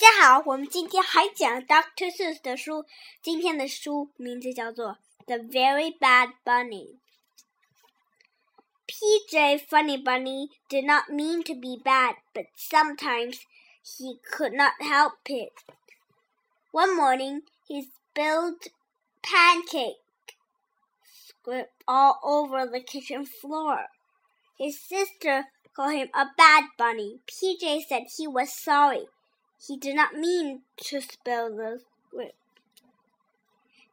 家好，我们今天还讲 Doctor Seuss 的书。今天的书名字叫做《The Very Bad Bunny》。PJ Funny Bunny did not mean to be bad, but sometimes he could not help it. One morning, he spilled pancake script all over the kitchen floor. His sister called him a bad bunny. PJ said he was sorry. He did not mean to spill the script.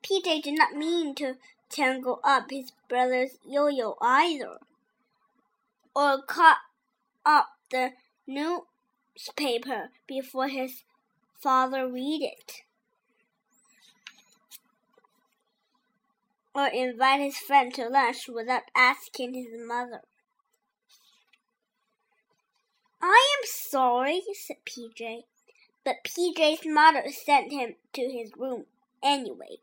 PJ did not mean to tangle up his brother's yo-yo either, or cut up the newspaper before his father read it, or invite his friend to lunch without asking his mother. I am sorry, said PJ but PJ's mother sent him to his room anyway.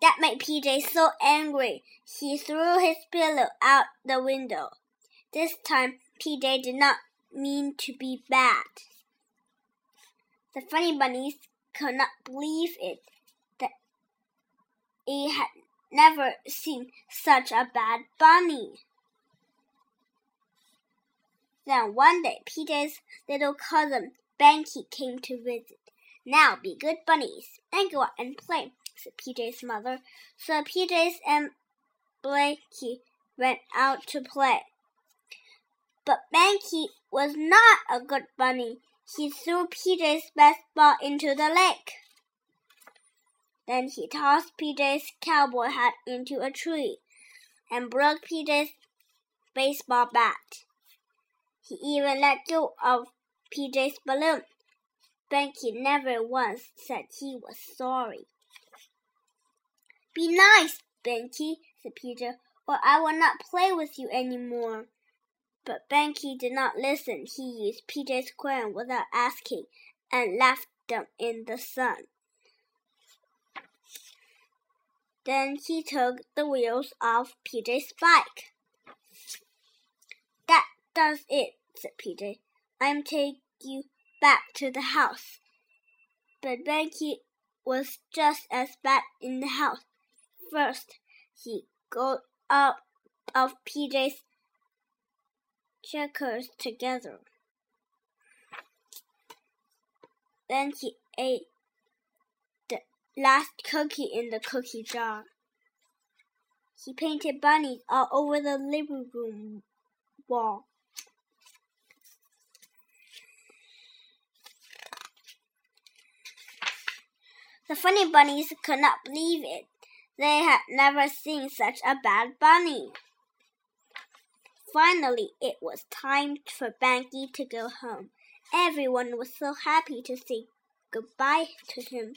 That made PJ so angry he threw his pillow out the window. This time PJ did not mean to be bad. The funny bunnies could not believe it that he had never seen such a bad bunny. Then one day, PJ's little cousin Banky came to visit. Now be good bunnies and go out and play, said PJ's mother. So PJ's and Blanky went out to play. But Banky was not a good bunny. He threw PJ's baseball into the lake. Then he tossed PJ's cowboy hat into a tree and broke PJ's baseball bat. He even let go of PJ's balloon. Banky never once said he was sorry. Be nice, Banky, said PJ, or I will not play with you any more. But Banky did not listen. He used PJ's coin without asking and left them in the sun. Then he took the wheels off PJ's bike. That does it, said PJ. I'm take you back to the house. But Banky was just as bad in the house. First, he got out of PJ's checkers together. Then he ate the last cookie in the cookie jar. He painted bunnies all over the living room wall. The funny bunnies could not believe it. They had never seen such a bad bunny. Finally, it was time for Banky to go home. Everyone was so happy to say goodbye to him.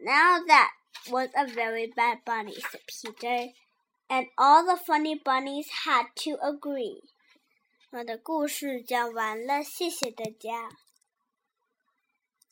Now that was a very bad bunny, said Peter, and all the funny bunnies had to agree. 我的故事讲完了，谢谢大家。